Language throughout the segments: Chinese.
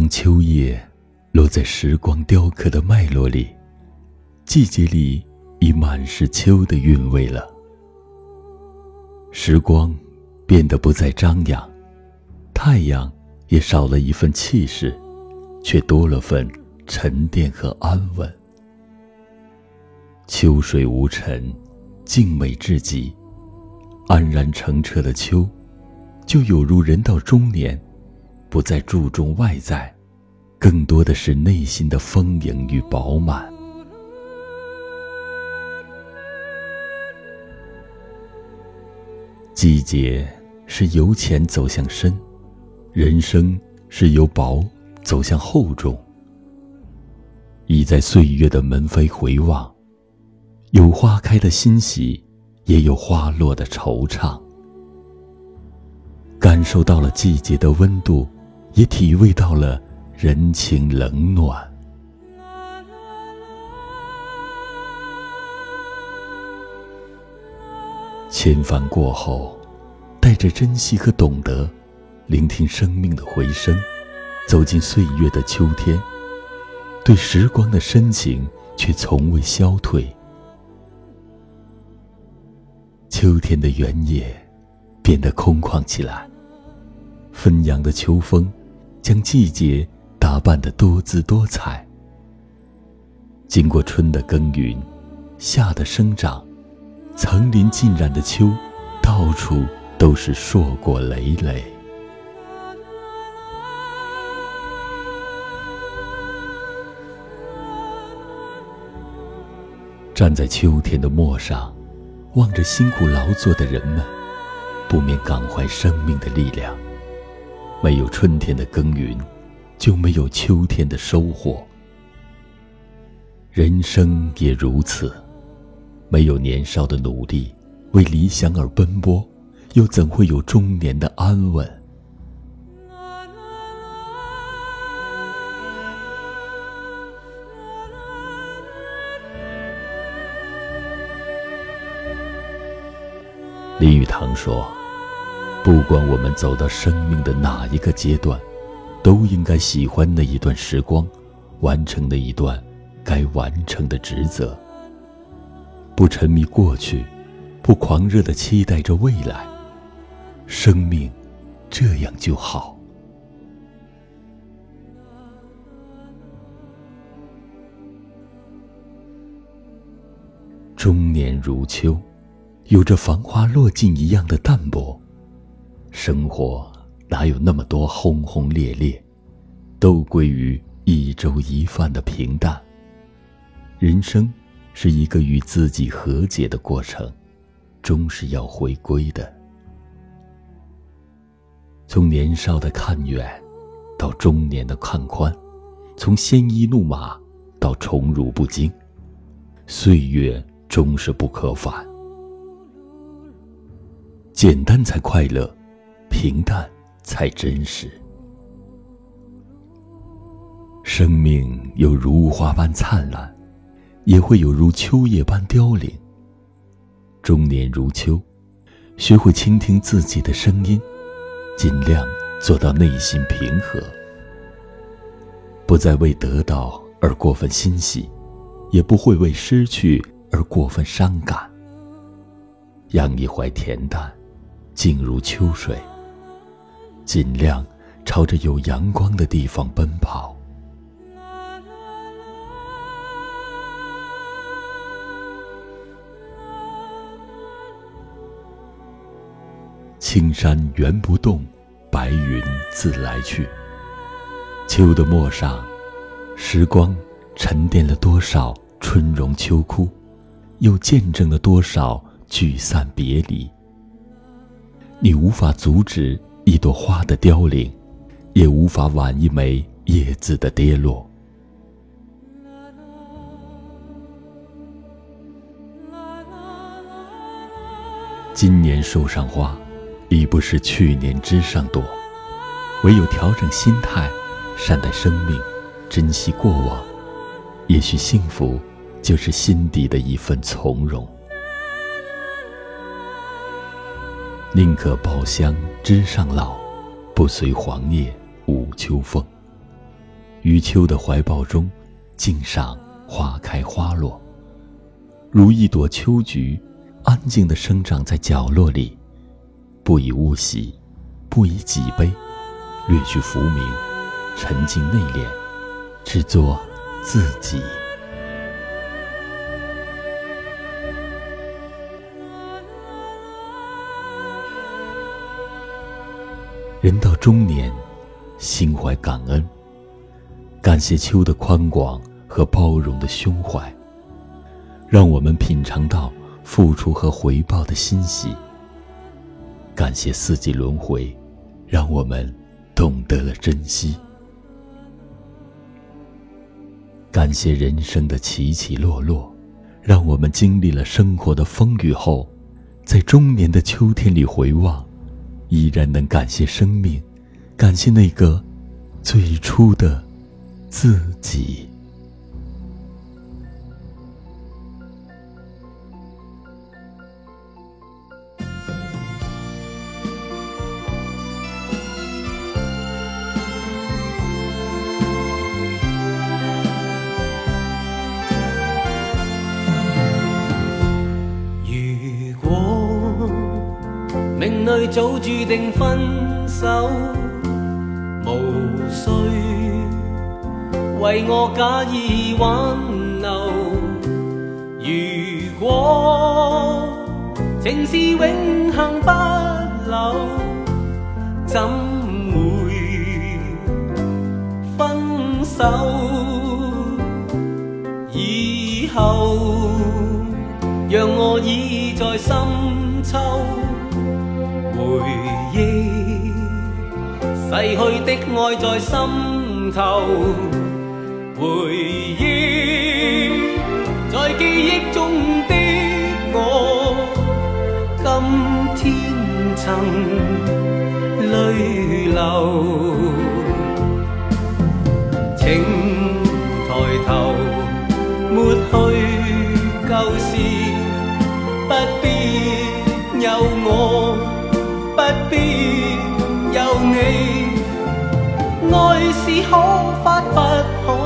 当秋叶落在时光雕刻的脉络里，季节里已满是秋的韵味了。时光变得不再张扬，太阳也少了一份气势，却多了份沉淀和安稳。秋水无尘，静美至极，安然澄澈的秋，就有如人到中年。不再注重外在，更多的是内心的丰盈与饱满。季节是由浅走向深，人生是由薄走向厚重。倚在岁月的门扉回望，有花开的欣喜，也有花落的惆怅。感受到了季节的温度。也体味到了人情冷暖。千帆过后，带着珍惜和懂得，聆听生命的回声，走进岁月的秋天，对时光的深情却从未消退。秋天的原野变得空旷起来，纷扬的秋风。将季节打扮得多姿多彩。经过春的耕耘，夏的生长，层林尽染的秋，到处都是硕果累累。站在秋天的陌上，望着辛苦劳作的人们，不免感怀生命的力量。没有春天的耕耘，就没有秋天的收获。人生也如此，没有年少的努力，为理想而奔波，又怎会有中年的安稳？林语堂说。不管我们走到生命的哪一个阶段，都应该喜欢那一段时光，完成那一段该完成的职责。不沉迷过去，不狂热的期待着未来，生命这样就好。中年如秋，有着繁花落尽一样的淡泊。生活哪有那么多轰轰烈烈，都归于一粥一饭的平淡。人生是一个与自己和解的过程，终是要回归的。从年少的看远，到中年的看宽，从鲜衣怒马到宠辱不惊，岁月终是不可返。简单才快乐。平淡才真实。生命有如花般灿烂，也会有如秋叶般凋零。中年如秋，学会倾听自己的声音，尽量做到内心平和，不再为得到而过分欣喜，也不会为失去而过分伤感。养一怀恬淡，静如秋水。尽量朝着有阳光的地方奔跑。青山原不动，白云自来去。秋的陌上，时光沉淀了多少春荣秋枯，又见证了多少聚散别离。你无法阻止。一朵花的凋零，也无法挽一枚叶子的跌落。今年树上花，已不是去年枝上朵。唯有调整心态，善待生命，珍惜过往，也许幸福就是心底的一份从容。宁可抱香枝上老，不随黄叶舞秋风。于秋的怀抱中，静赏花开花落，如一朵秋菊，安静地生长在角落里，不以物喜，不以己悲，略去浮名，沉静内敛，只做自己。中年，心怀感恩，感谢秋的宽广和包容的胸怀，让我们品尝到付出和回报的欣喜。感谢四季轮回，让我们懂得了珍惜。感谢人生的起起落落，让我们经历了生活的风雨后，在中年的秋天里回望。依然能感谢生命，感谢那个最初的自己。命里早注定分手，为我假意挽留。如果情是永恒不朽，怎会分手？以后让我倚在深秋。回忆逝去的爱在心头，回忆在记忆中的我，今天曾泪流。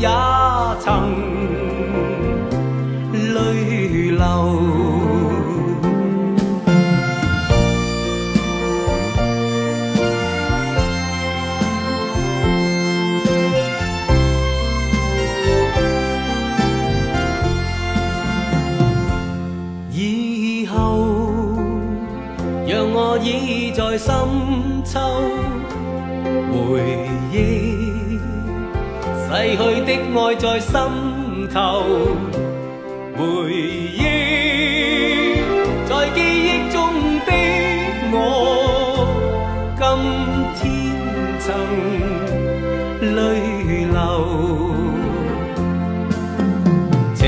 也曾逝去的爱在心头，回忆在记忆中的我，今天曾泪流，情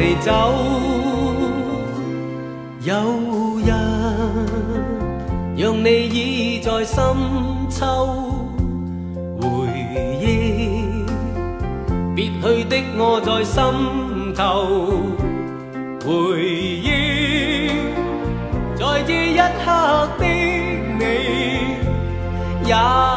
你走。有人让你倚在深秋。别去的我在心头，回忆在这一刻的你，也。